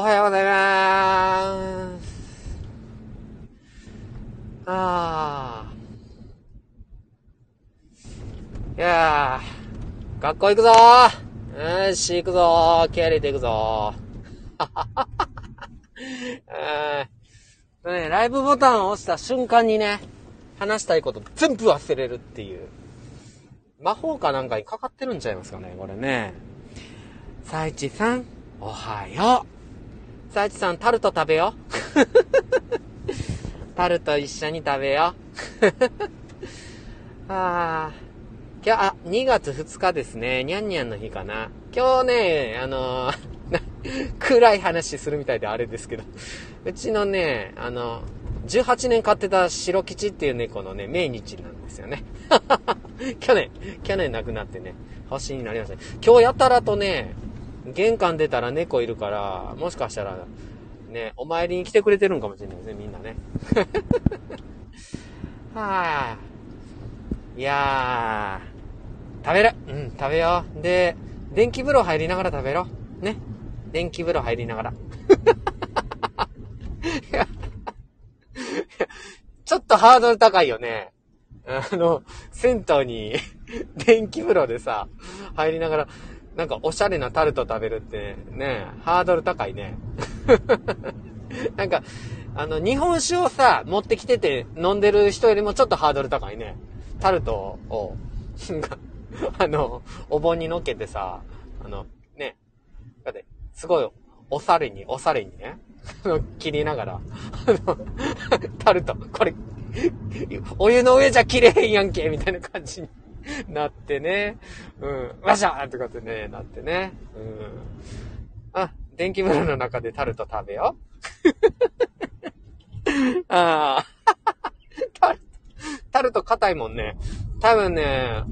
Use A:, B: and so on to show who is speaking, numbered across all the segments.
A: おはようございます。ああ。いやー、学校行くぞーよし、行くぞー気合入れて行くぞ ー。ね、ライブボタンを押した瞬間にね、話したいこと全部忘れるっていう。魔法かなんかにかかってるんちゃいますかね、これね。さいちさん、おはよう。さいちさん、タルト食べよ。タルト一緒に食べよ。あー。今日、あ、2月2日ですね。にゃんにゃんの日かな。今日ね、あのー、暗い話するみたいであれですけど、うちのね、あの、18年飼ってた白吉っていう猫のね、命日なんですよね。去年、去年亡くなってね、星になりました、今日やたらとね、玄関出たら猫いるから、もしかしたら、ね、お参りに来てくれてるんかもしれないですね、みんなね。はあ。いやー、食べるうん、食べよう。で、電気風呂入りながら食べろ。ね。電気風呂入りながら。ちょっとハードル高いよね。あの、銭湯に 電気風呂でさ、入りながら、なんかおしゃれなタルト食べるってね、ハードル高いね。なんか、あの、日本酒をさ、持ってきてて飲んでる人よりもちょっとハードル高いね。タルトを、あの、お盆に乗っけてさ、あの、ね、だって、すごい、おされに、おされにね、切りながら、あの、タルト、これ、お湯の上じゃ切れへんやんけみたいな感じに。なってね。うん。わしゃーとかってね、なってね。うん。あ、電気風呂の中でタルト食べよう。ああ。タルト、タルト硬いもんね。多分ね、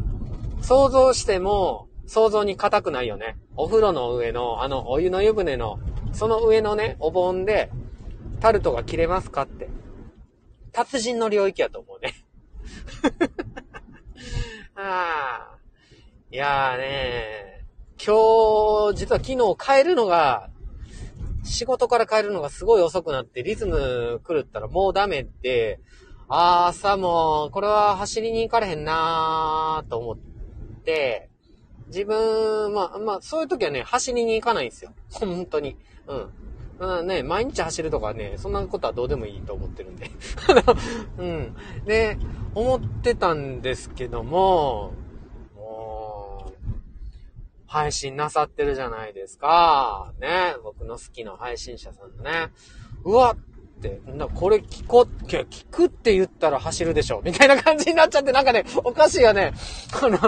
A: 想像しても、想像に硬くないよね。お風呂の上の、あの、お湯の湯船の、その上のね、お盆で、タルトが切れますかって。達人の領域やと思うね。ああ。いやーね今日、実は昨日帰るのが、仕事から帰るのがすごい遅くなってリズム狂ったらもうダメって、あー朝もう、これは走りに行かれへんなーと思って、自分、まあ、まあ、そういう時はね、走りに行かないんですよ。本当に。うん。まあね、毎日走るとかね、そんなことはどうでもいいと思ってるんで。うん。で、思ってたんですけども、もう、配信なさってるじゃないですか。ね、僕の好きな配信者さんのね。うわって、な、これ聞こ、聞くって言ったら走るでしょみたいな感じになっちゃって、なんかね、おかしいよね。この、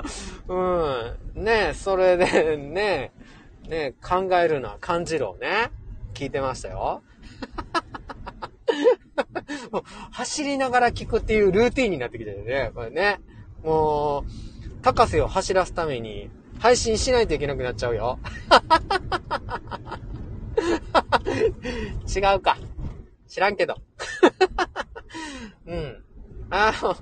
A: うん。ね、それで、ね、ね、考えるな、感じろね。聞いてましたよ。もう走りながら聞くっていうルーティンになってきてるね。これね。もう、高瀬を走らすために配信しないといけなくなっちゃうよ。違うか。知らんけど。うん。あの、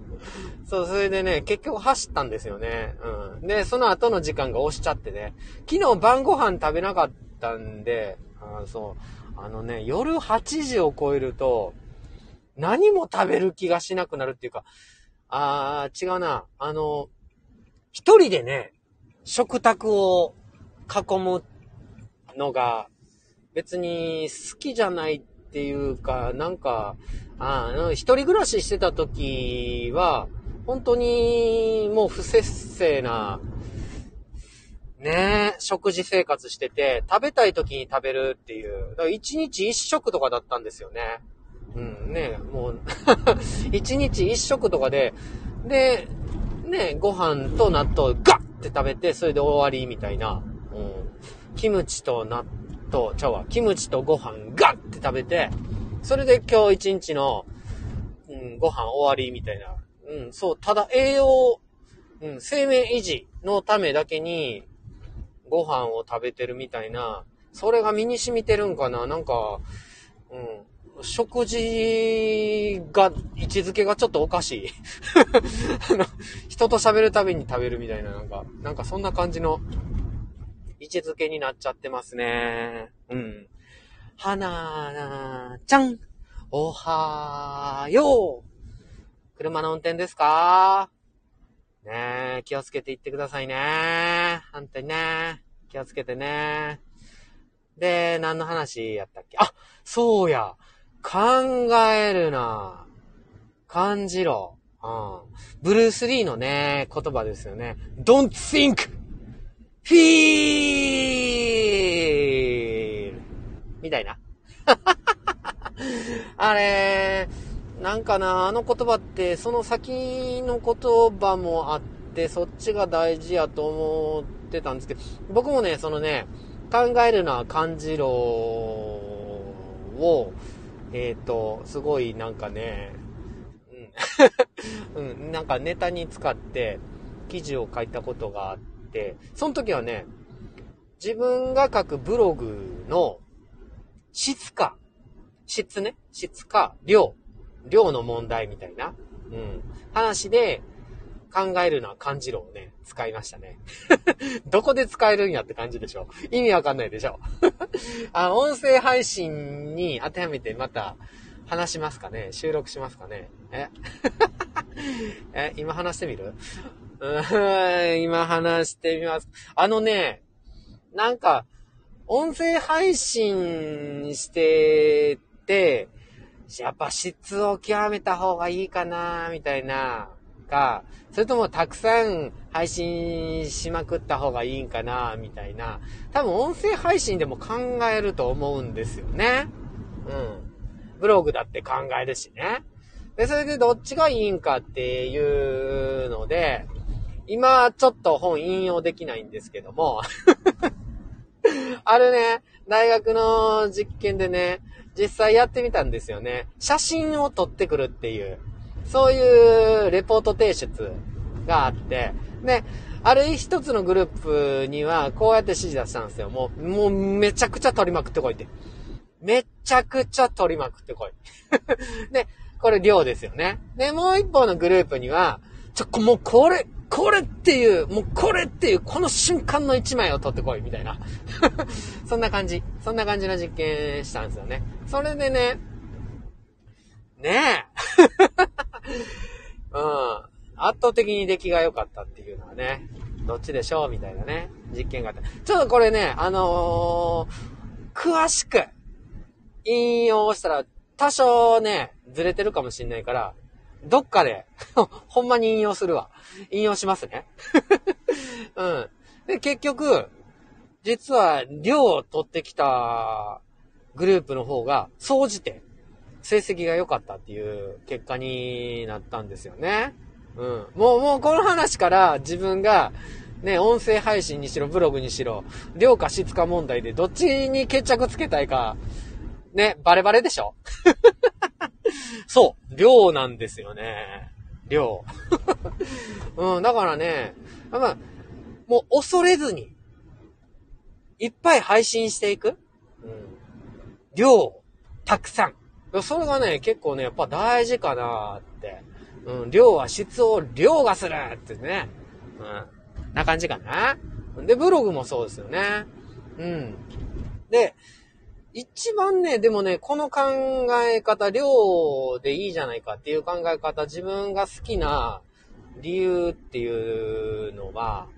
A: そう、それでね、結局走ったんですよね。うん。で、その後の時間が押しちゃってね。昨日晩ご飯食べなかったんで、あそう。あのね、夜8時を超えると、何も食べる気がしなくなるっていうか、あー、違うな。あの、一人でね、食卓を囲むのが、別に好きじゃないっていうか、なんか、あ一人暮らししてた時は、本当にもう不節制なねえ、食事生活してて、食べたい時に食べるっていう。だから一日一食とかだったんですよね。うん、ねもう 一日一食とかで、で、ねご飯と納豆ガッって食べて、それで終わりみたいな。うん。キムチと納豆、ちゃうわ、キムチとご飯ガッって食べて、それで今日一日の、うん、ご飯終わりみたいな。うん、そう、ただ栄養、うん、生命維持のためだけに、ご飯を食べてるみたいな、それが身に染みてるんかななんか、うん、食事が、位置づけがちょっとおかしい。あの人と喋るたびに食べるみたいな、なんか、なんかそんな感じの位置づけになっちゃってますね。うん。はなちゃん、おはよう。車の運転ですか？ねえ、気をつけて行ってくださいね。本当にね。気をつけてね。で、何の話やったっけ？あ、そうや。考えるな。感じろ。うん。ブルース・リーのね、言葉ですよね。don't think! feel! みたいな。あれ、なんかな、あの言葉って、その先の言葉もあって、そっちが大事やと思ってたんですけど、僕もね、そのね、考えるのは感じろを、えっ、ー、と、すごいなんかね、うん、うん、なんかネタに使って記事を書いたことがあって、その時はね、自分が書くブログの質か、質ね、質か量量の問題みたいな、うん、話で考えるのは漢字論をね、使いましたね。どこで使えるんやって感じでしょ意味わかんないでしょ あ、音声配信に当てはめてまた話しますかね。収録しますかね。え？え、今話してみる？うん、今話してみます。あのね、なんか、音声配信してて、やっぱ質を極めた方がいいかな、みたいな、か、それともたくさん配信しまくった方がいいんかな、みたいな。多分音声配信でも考えると思うんですよね。うん。ブログだって考えるしね。で、それでどっちがいいんかっていうので、今ちょっと本引用できないんですけども あれね、大学の実験でね、実際やってみたんですよね。写真を撮ってくるっていう、そういうレポート提出があって、で、ある一つのグループには、こうやって指示出したんですよ。もう、もうめちゃくちゃ撮りまくってこいって。めちゃくちゃ撮りまくってこい。で、これ量ですよね。で、もう一方のグループには、ちょ、もうこれ、これっていう、もうこれっていう、この瞬間の一枚を撮ってこい、みたいな。そんな感じ。そんな感じの実験したんですよね。それでね、ねえ。うん。圧倒的に出来が良かったっていうのはね、どっちでしょう？みたいなね、実験があった。ちょっとこれね、あのー、詳しく引用したら多少ね、ずれてるかもしんないから、どっかで ほんまに引用するわ。引用しますね。うん。で、結局、実は量を取ってきたグループの方が、総じて成績が良かったっていう結果になったんですよね。うん。もう、もうこの話から自分が、ね、音声配信にしろ、ブログにしろ、量か質か問題でどっちに決着つけたいか、ね、バレバレでしょ そう、量なんですよね。量。うん、だからね、まあ、もう恐れずに、いっぱい配信していく。うん。量、たくさん。それがね、結構ね、やっぱ大事かなって。うん、量は質を量がするってね。うん。な感じかな。で、ブログもそうですよね。うん。で、一番ね、でもね、この考え方、量でいいじゃないかっていう考え方、自分が好きな理由っていうのは、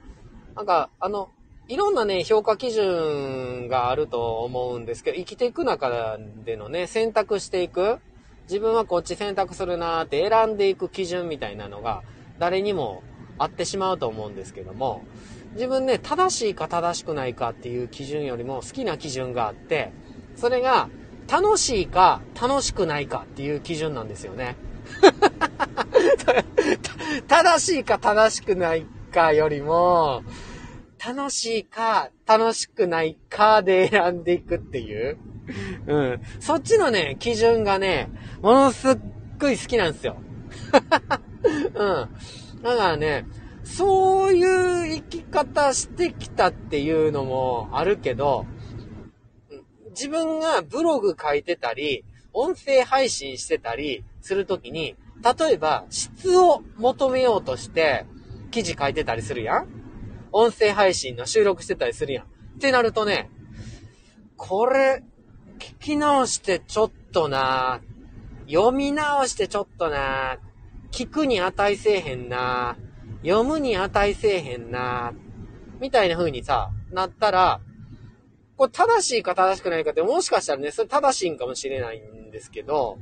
A: なんか、あの、いろんなね、評価基準があると思うんですけど、生きていく中でのね、選択していく、自分はこっち選択するなーって選んでいく基準みたいなのが、誰にもあってしまうと思うんですけども、自分ね、正しいか正しくないかっていう基準よりも好きな基準があって、それが、楽しいか楽しくないかっていう基準なんですよね。正しいか正しくないかよりも、楽しいか、楽しくないかで選んでいくっていう。うん。そっちのね、基準がね、ものすっごい好きなんですよ。うん。だからね、そういう生き方してきたっていうのもあるけど、自分がブログ書いてたり、音声配信してたりするときに、例えば質を求めようとして記事書いてたりするやん？音声配信の収録してたりするやん。ってなるとね、これ、聞き直してちょっとな、読み直してちょっとな、聞くに値せえへんな、読むに値せえへんな、みたいな風にさ、なったら、これ正しいか正しくないかって、もしかしたらね、それ正しいんかもしれないんですけど、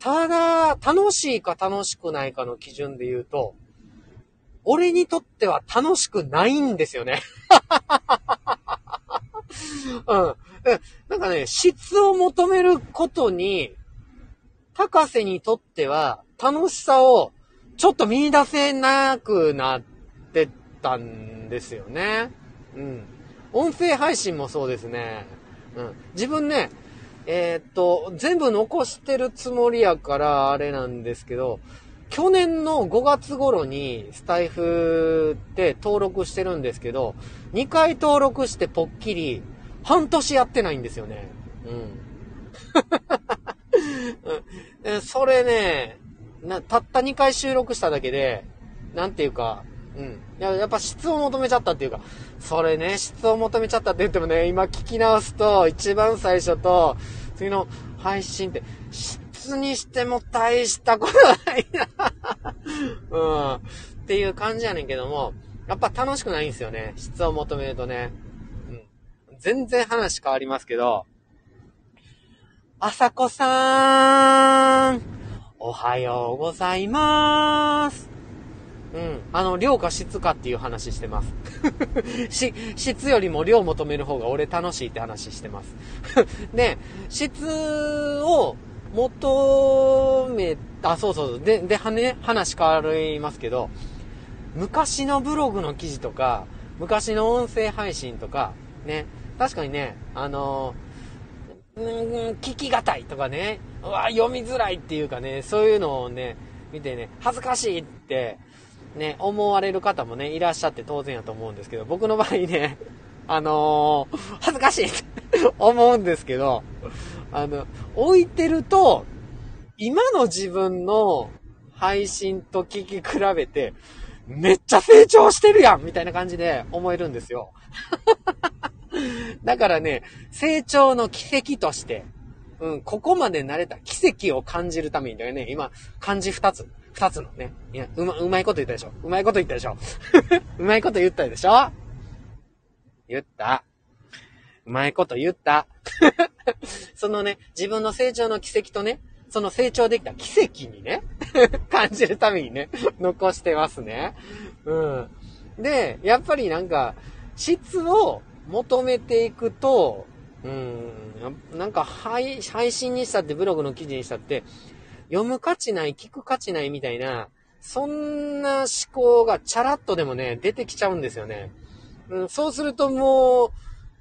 A: ただ、楽しいか楽しくないかの基準で言うと、俺にとっては楽しくないんですよね。うん。なんかね、質を求めることに、高瀬にとっては楽しさをちょっと見出せなくなってたんですよね。うん。音声配信もそうですね。うん。自分ね、えー、っと、全部残してるつもりやからあれなんですけど、去年の5月頃にスタイフって登録してるんですけど、2回登録してぽっきり、半年やってないんですよね。うん。それね、な、たった2回収録しただけで、なんていうか、うん。やっぱ質を求めちゃったっていうか、それね、質を求めちゃったって言ってもね、今聞き直すと、一番最初と、次の配信って、質にしても大したことないな うん。っていう感じやねんけども、やっぱ楽しくないんですよね。質を求めるとね。うん。全然話変わりますけど、あさこさーん、おはようございまーす。うん。あの、量か質かっていう話してます。し、質よりも量求める方が俺楽しいって話してます。で、質を求め、あ、そうそう。で、で、はね、話変わりますけど、昔のブログの記事とか、昔の音声配信とか、ね、確かにね、あのー、聞きがたいとかね、うわ、読みづらいっていうかね、そういうのをね、見てね、恥ずかしいって、ね、思われる方もね、いらっしゃって当然やと思うんですけど、僕の場合ね、あのー、恥ずかしいって 思うんですけど、あの、置いてると、今の自分の配信と聞き比べて、めっちゃ成長してるやん!みたいな感じで思えるんですよ。だからね、成長の奇跡として、うん、ここまで慣れた奇跡を感じるためにだよね、今、漢字二つ、二つのね。いや、うま、うまいこと言ったでしょうまいこと言ったでしょ うまいこと言ったでしょ言った。うまいこと言った。そのね、自分の成長の奇跡とね、その成長できた奇跡にね、感じるためにね、残してますね。うん。で、やっぱりなんか、質を求めていくと、うん、なんか配、配信にしたってブログの記事にしたって、読む価値ない、聞く価値ないみたいな、そんな思考がチャラッとでもね、出てきちゃうんですよね。うん、そうするとも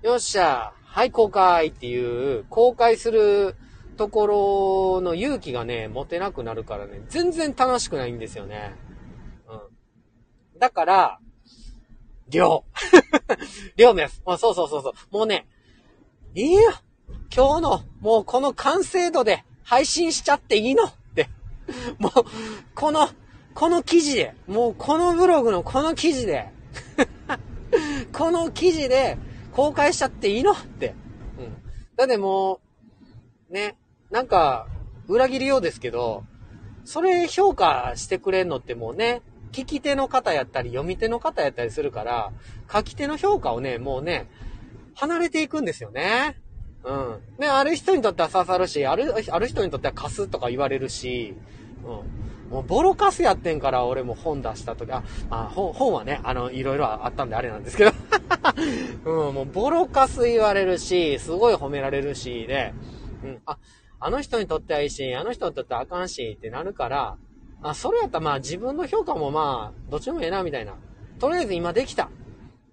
A: う、よっしゃ、はい、公開っていう、公開するところの勇気がね、持てなくなるからね、全然楽しくないんですよね。うん。だから、量。量です。そうそうそうそう。もうね、いいよ。今日の、もうこの完成度で配信しちゃっていいの。もう、この、この記事で、もうこのブログのこの記事で、この記事で、公開しちゃっていいのって。うん。だってもう、ね、なんか、裏切るようですけど、それ評価してくれんのってもうね、聞き手の方やったり、読み手の方やったりするから、書き手の評価をね、もうね、離れていくんですよね。うん。ね、ある人にとっては刺さるし、ある、ある人にとっては貸すとか言われるし、うん。もうボロカスやってんから俺も本出した時、あ、まあ本、本はね、あの、いろいろあったんであれなんですけど うん、もうボロカス言われるし、すごい褒められるし、で、うん、あ、あの人にとってはいいし、あの人にとってはあかんし、ってなるから、あ、それやったらまあ自分の評価もまあ、どっちもええな、みたいな。とりあえず今できた。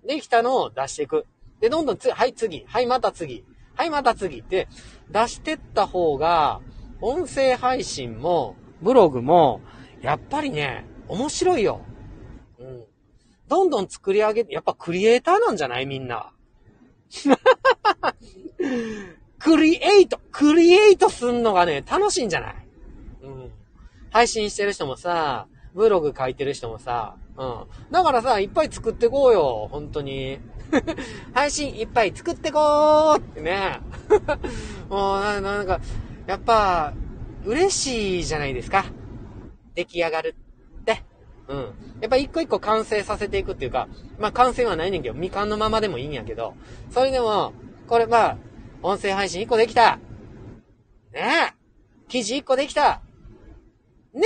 A: できたのを出していく。で、どんどんつ、はい次、はいまた次、はいまた次って出してった方が、音声配信も、ブログも、やっぱりね、面白いよ。うん。どんどん作り上げて、やっぱクリエイターなんじゃないみんな。クリエイト、クリエイトすんのがね、楽しいんじゃない？うん。配信してる人もさ、ブログ書いてる人もさ、うん。だからさ、いっぱい作ってこうよ、本当に。配信いっぱい作ってこーってね。もうな、なんか、やっぱ、嬉しいじゃないですか。出来上がるって。うん。やっぱ一個一個完成させていくっていうか、まあ完成はないねんけど、未完のままでもいいんやけど、それでも、これまあ、音声配信一個できた。ねえ。記事一個できた。ね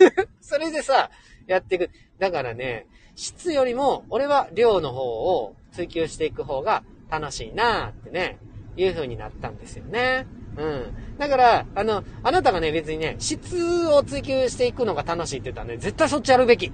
A: え。それでさ、やっていく。だからね、質よりも、俺は量の方を追求していく方が楽しいなーってね、いう風になったんですよね。うん。だから、あの、あなたがね、別にね、質を追求していくのが楽しいって言ったらね、絶対そっちやるべき。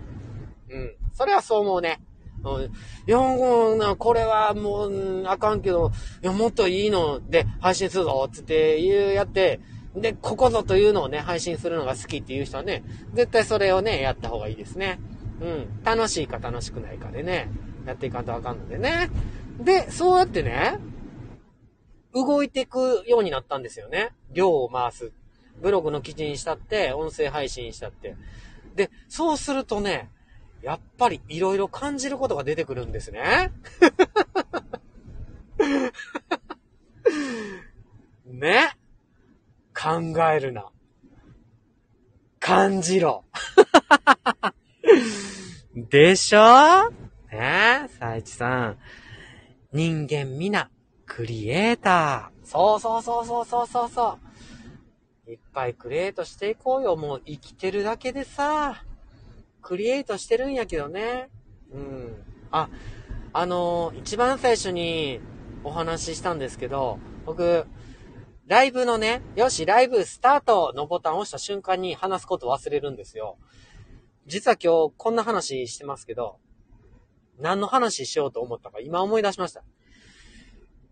A: うん。それはそう思うね。うん。いや、もう、これはもう、あかんけど、いや、もっといいので配信するぞ、つって言う、やって、で、ここぞというのをね、配信するのが好きっていう人はね、絶対それをね、やった方がいいですね。うん。楽しいか楽しくないかでね、やっていかんとあかんのでね。で、そうやってね、動いていくようになったんですよね。量を回す。ブログの記事にしたって、音声配信したって。で、そうするとね、やっぱり色々感じることが出てくるんですね。ね？考えるな。感じろ。でしょ？ね？え、さいちさん。人間皆、クリエイター。そうそうそうそうそうそうそう。いっぱいクリエイトしていこうよ。もう生きてるだけでさ、クリエイトしてるんやけどね。うん。あ、あのー、一番最初にお話ししたんですけど、僕、ライブのね、よし、ライブスタートのボタンを押した瞬間に話すこと忘れるんですよ。実は今日こんな話してますけど、何の話しようと思ったか今思い出しました。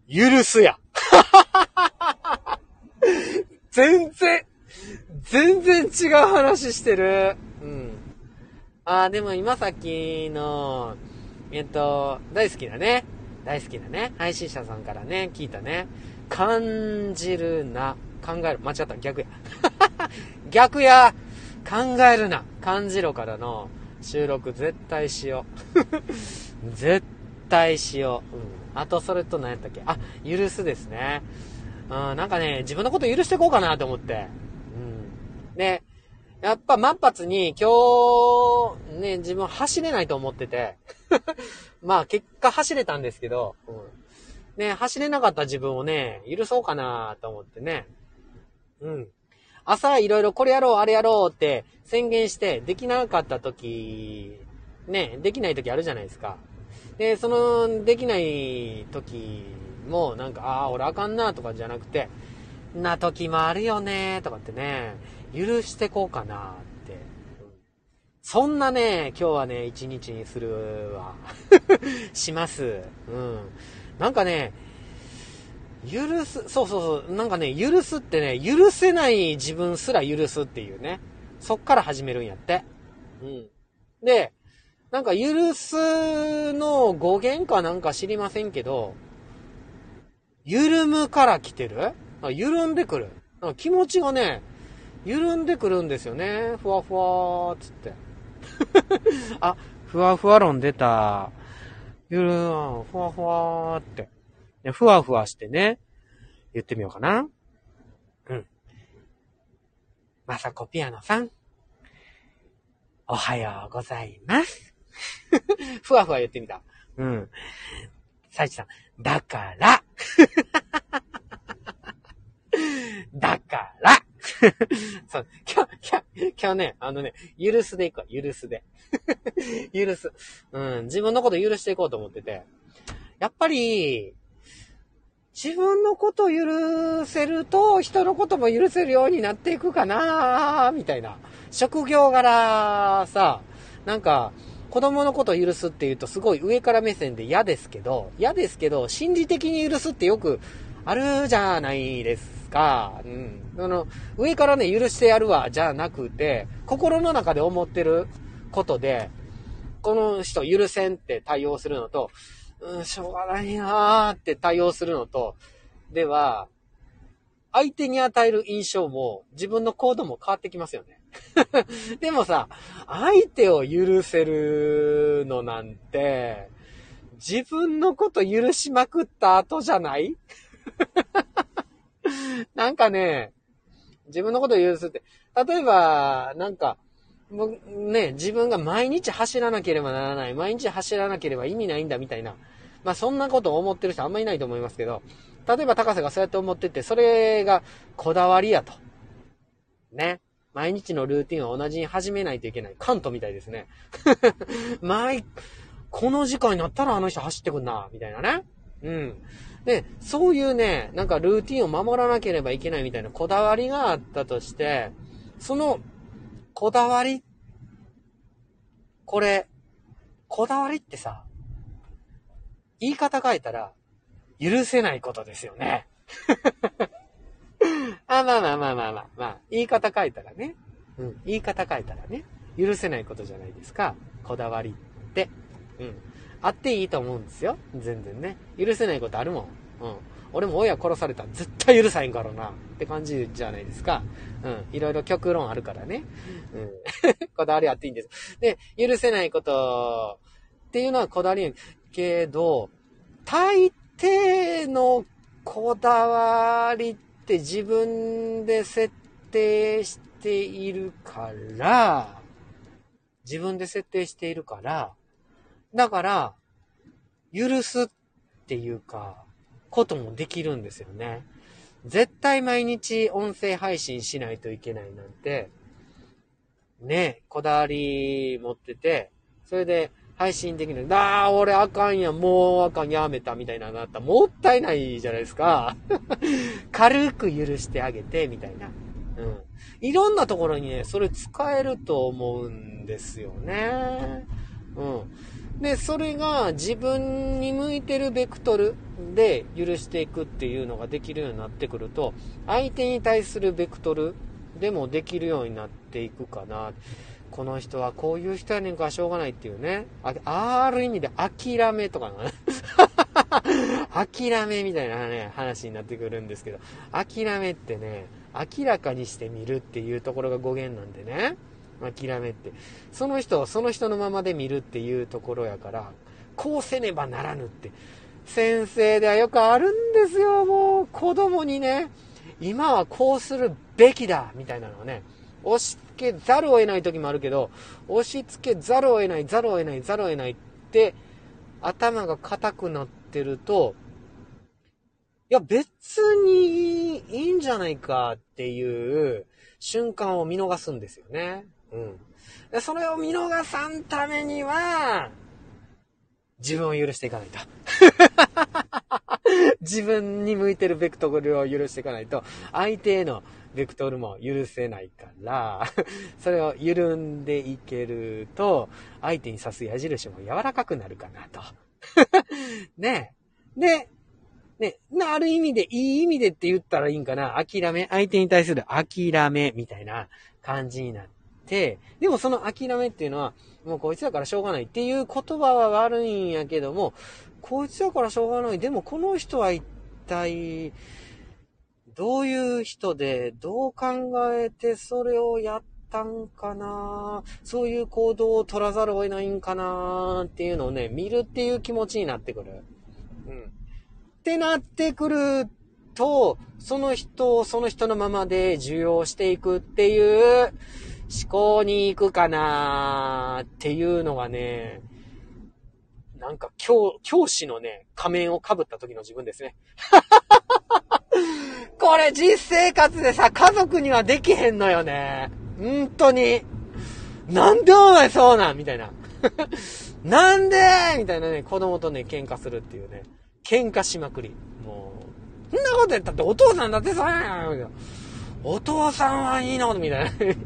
A: 許すや。全然、全然違う話してる。うん。ああ、でも今さっきの、えっと、大好きなね、大好きなね、配信者さんからね、聞いたね、感じるな、考える、間違った、逆や。逆や、考えるな、感じろからの収録絶対しよう。絶対しよう。うん。あと、それと何やったっけ？あ、許すですね。うん、なんかね、自分のこと許していこうかなと思って。うん。で、やっぱ満発に今日、ね、自分走れないと思ってて。まあ、結果走れたんですけど、うん。ね、走れなかった自分をね、許そうかなと思ってね。うん。朝いろいろこれやろう、あれやろうって宣言してできなかった時、ね、できない時あるじゃないですか。で、その、できない時も、なんか、ああ、俺あかんな、とかじゃなくて、な時もあるよね、とかってね、許してこうかな、って。そんなね、今日はね、一日にするわ。します。うん。なんかね、許す、そうそうそう、なんかね、許すってね、許せない自分すら許すっていうね。そっから始めるんやって。うん。で、なんか許すの語源かなんか知りませんけど、緩むから来てる？緩んでくる。気持ちがね、緩んでくるんですよね。ふわふわーつって。あ、ふわふわ論出た。ゆるーん、ふわふわーって。ふわふわしてね、言ってみようかな。うん。まさこピアノさん。おはようございます。ふわふわ言ってみた。うん。さいちさん、だから。だから。そう、今日、今日、今日ね、あのね、許すでいくわ、許すで。許す。うん、自分のこと許していこうと思ってて。やっぱり、自分のこと許せると、人のことも許せるようになっていくかなみたいな。職業柄さ、なんか、子供のことを許すって言うとすごい上から目線で嫌ですけど、嫌ですけど、心理的に許すってよくあるじゃないですか。うん。あの、上からね、許してやるわ、じゃなくて、心の中で思ってることで、この人許せんって対応するのと、うん、しょうがないなーって対応するのと、では、相手に与える印象も自分の行動も変わってきますよね。でもさ、相手を許せるのなんて、自分のこと許しまくった後じゃない？なんかね、自分のこと許すって、例えば、なんか、もうね、自分が毎日走らなければならない、毎日走らなければ意味ないんだみたいな。まあそんなことを思ってる人あんまいないと思いますけど、例えば高瀬がそうやって思ってて、それがこだわりやと。ね。毎日のルーティンを同じに始めないといけない。カントみたいですね。毎、この時間になったらあの人走ってくんな、みたいなね。うん。で、そういうね、なんかルーティンを守らなければいけないみたいなこだわりがあったとして、その、こだわり、これ、こだわりってさ、言い方変えたら、許せないことですよね。あ、まあまあまあまあまあ、まあ、言い方変えたらね。うん、言い方変えたらね。許せないことじゃないですか。こだわりって。うん。あっていいと思うんですよ。全然ね。許せないことあるもん。うん。俺も親殺されたら絶対許さへんからな。って感じじゃないですか。うん。いろいろ極論あるからね。うん。こだわりあっていいんです。で、許せないことっていうのはこだわりけど、大抵のこだわりって自分で設定しているから、自分で設定しているから、だから、許すっていうか、こともできるんですよね。絶対毎日音声配信しないといけないなんて、ね、こだわり持ってて、それで配信できる。ああ、俺あかんや、もうあかん、やめた、みたいななったもったいないじゃないですか。軽く許してあげて、みたいな。うん。いろんなところにね、それ使えると思うんですよね。うん。で、それが自分に向いてるベクトルで許していくっていうのができるようになってくると、相手に対するベクトルでもできるようになっていくかな。この人はこういう人やねんからしょうがないっていうね。あある意味で諦めとかね。諦めみたいなね、話になってくるんですけど、諦めってね、明らかにしてみるっていうところが語源なんでね。諦めって。その人をその人のままで見るっていうところやから、こうせねばならぬって。先生ではよくあるんですよ、もう。子供にね、今はこうするべきだみたいなのをね、押し付けざるを得ない時もあるけど、押し付けざるを得ない、ざるを得ない、ざるを得ないって、頭が硬くなってると、いや、別にいいんじゃないかっていう瞬間を見逃すんですよね。うん。でそれを見逃さんためには、自分を許していかないと。自分に向いてるベクトルを許していかないと、相手へのベクトルも許せないから、それを緩んでいけると、相手に刺す矢印も柔らかくなるかなと。ねで、ね、ある意味で、いい意味でって言ったらいいんかな。諦め、相手に対する諦めみたいな感じになって、でもその諦めっていうのは、もうこいつだからしょうがないっていう言葉は悪いんやけども、こいつだからしょうがない。でもこの人は一体、どういう人で、どう考えてそれをやったんかな？そういう行動を取らざるを得ないんかなっていうのをね、見るっていう気持ちになってくる。うん。ってなってくると、その人をその人のままで受容していくっていう思考に行くかなっていうのがね、なんか教、教師のね、仮面を被った時の自分ですね。これ実生活でさ、家族にはできへんのよね。本当に。なんでお前そうなんみたいな。なんでみたいなね、子供とね、喧嘩するっていうね。喧嘩しまくり。もう、そんなことやったってお父さんだってそうやんお父さんはいいのみたいなね、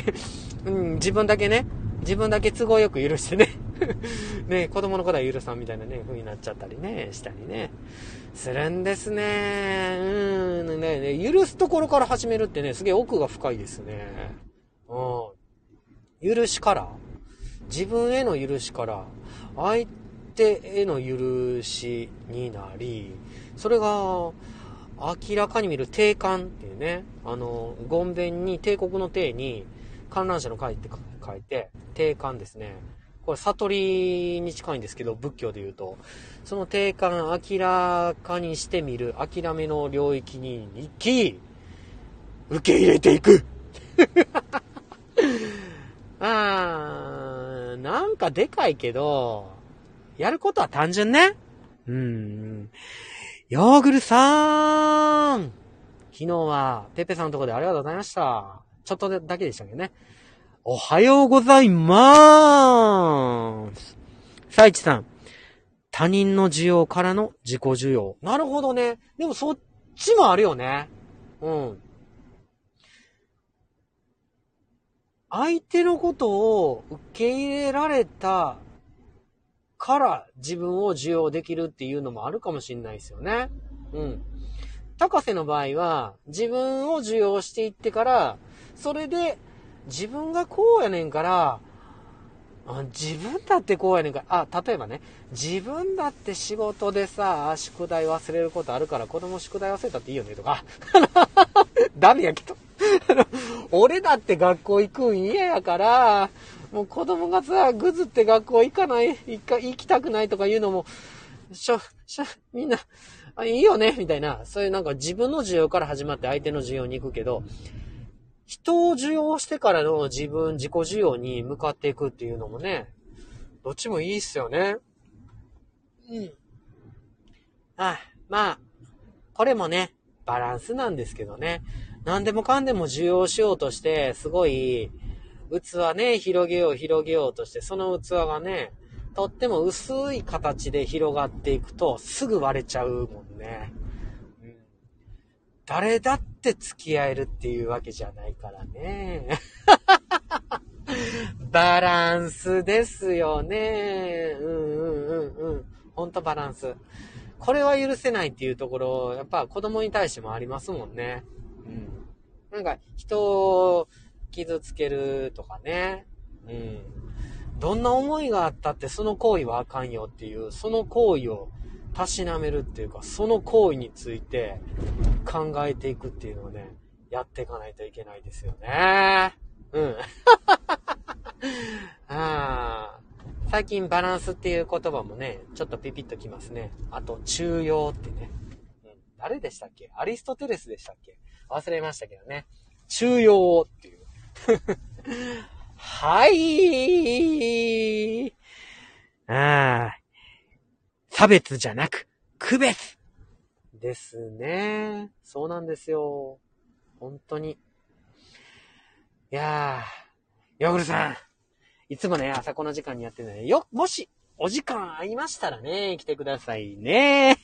A: うん。自分だけね、自分だけ都合よく許してね。ね子供のことは許さんみたいなね、風になっちゃったりね、したりね。するんですね。うん、ね、ね許すところから始めるってね、すげえ奥が深いですね。うん。許しから、自分への許しから、相手への許しになり、それが、明らかに見る定観っていうね、あの、ゴンベンに帝国の帝に観覧車の会って書いて、定観ですね。これ悟りに近いんですけど、仏教で言うと、その定感明らかにしてみる、諦めの領域に行き、受け入れていく あー、なんかでかいけど、やることは単純ね。うん。ヨーグルさん昨日は、ペペさんのとこでありがとうございました。ちょっとだけでしたけどね。おはようございまーす。サイチさん。他人の需要からの自己需要。なるほどね。でもそっちもあるよね。うん。相手のことを受け入れられたから自分を受容できるっていうのもあるかもしれないですよね。うん。高瀬の場合は、自分を受容していってから、それで、自分がこうやねんから、自分だってこうやねんから、あ、例えばね、自分だって仕事でさ、宿題忘れることあるから子供宿題忘れたっていいよねとか。ダメやけど。俺だって学校行くん嫌やから、もう子供がさ、ぐずって学校行かない、行か、行きたくないとか言うのも、しょ、しょ、みんな、あ、いいよねみたいな、そういうなんか自分の需要から始まって相手の需要に行くけど、人を需要してからの自分、自己需要に向かっていくっていうのもね、どっちもいいっすよね。うん。あ、まあ、これもね、バランスなんですけどね。何でもかんでも需要しようとして、すごい、器ね、広げよう広げようとして、その器がね、とっても薄い形で広がっていくと、すぐ割れちゃうもんね。うん、誰だって付き合えるっていうわけじゃないからね。バランスですよね。うんうんうんうん。ほんとバランス。これは許せないっていうところ、やっぱ子供に対してもありますもんね。うん。なんか人を傷つけるとかね。うん。どんな思いがあったってその行為はあかんよっていう、その行為をたしなめるっていうか、その行為について考えていくっていうのをね、やっていかないといけないですよね。うん。あ最近バランスっていう言葉もね、ちょっとピピッときますね。あと、中庸ってね。うん、誰でしたっけ？アリストテレスでしたっけ？忘れましたけどね。中庸っていう。はい。ああ。差別じゃなく、区別ですね。そうなんですよ。本当に。いやー、ヨーグルさん。いつもね、朝この時間にやってるので、よ、もし、お時間ありましたらね、来てくださいね。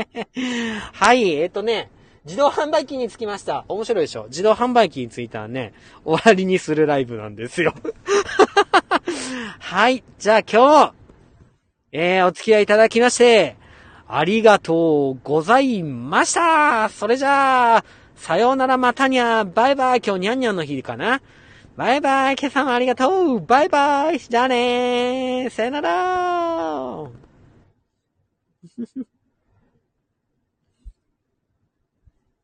A: はい、えっ、ー、とね、自動販売機につきました。面白いでしょ？自動販売機についたらね、終わりにするライブなんですよ。はい。じゃあ今日、えー、お付き合いいただきまして、ありがとうございました。それじゃあ、さようならまたにゃ、バイバイ、今日にゃんにゃんの日かな。バイバイ、今朝もありがとう。バイバイ。じゃあねー。さよなら。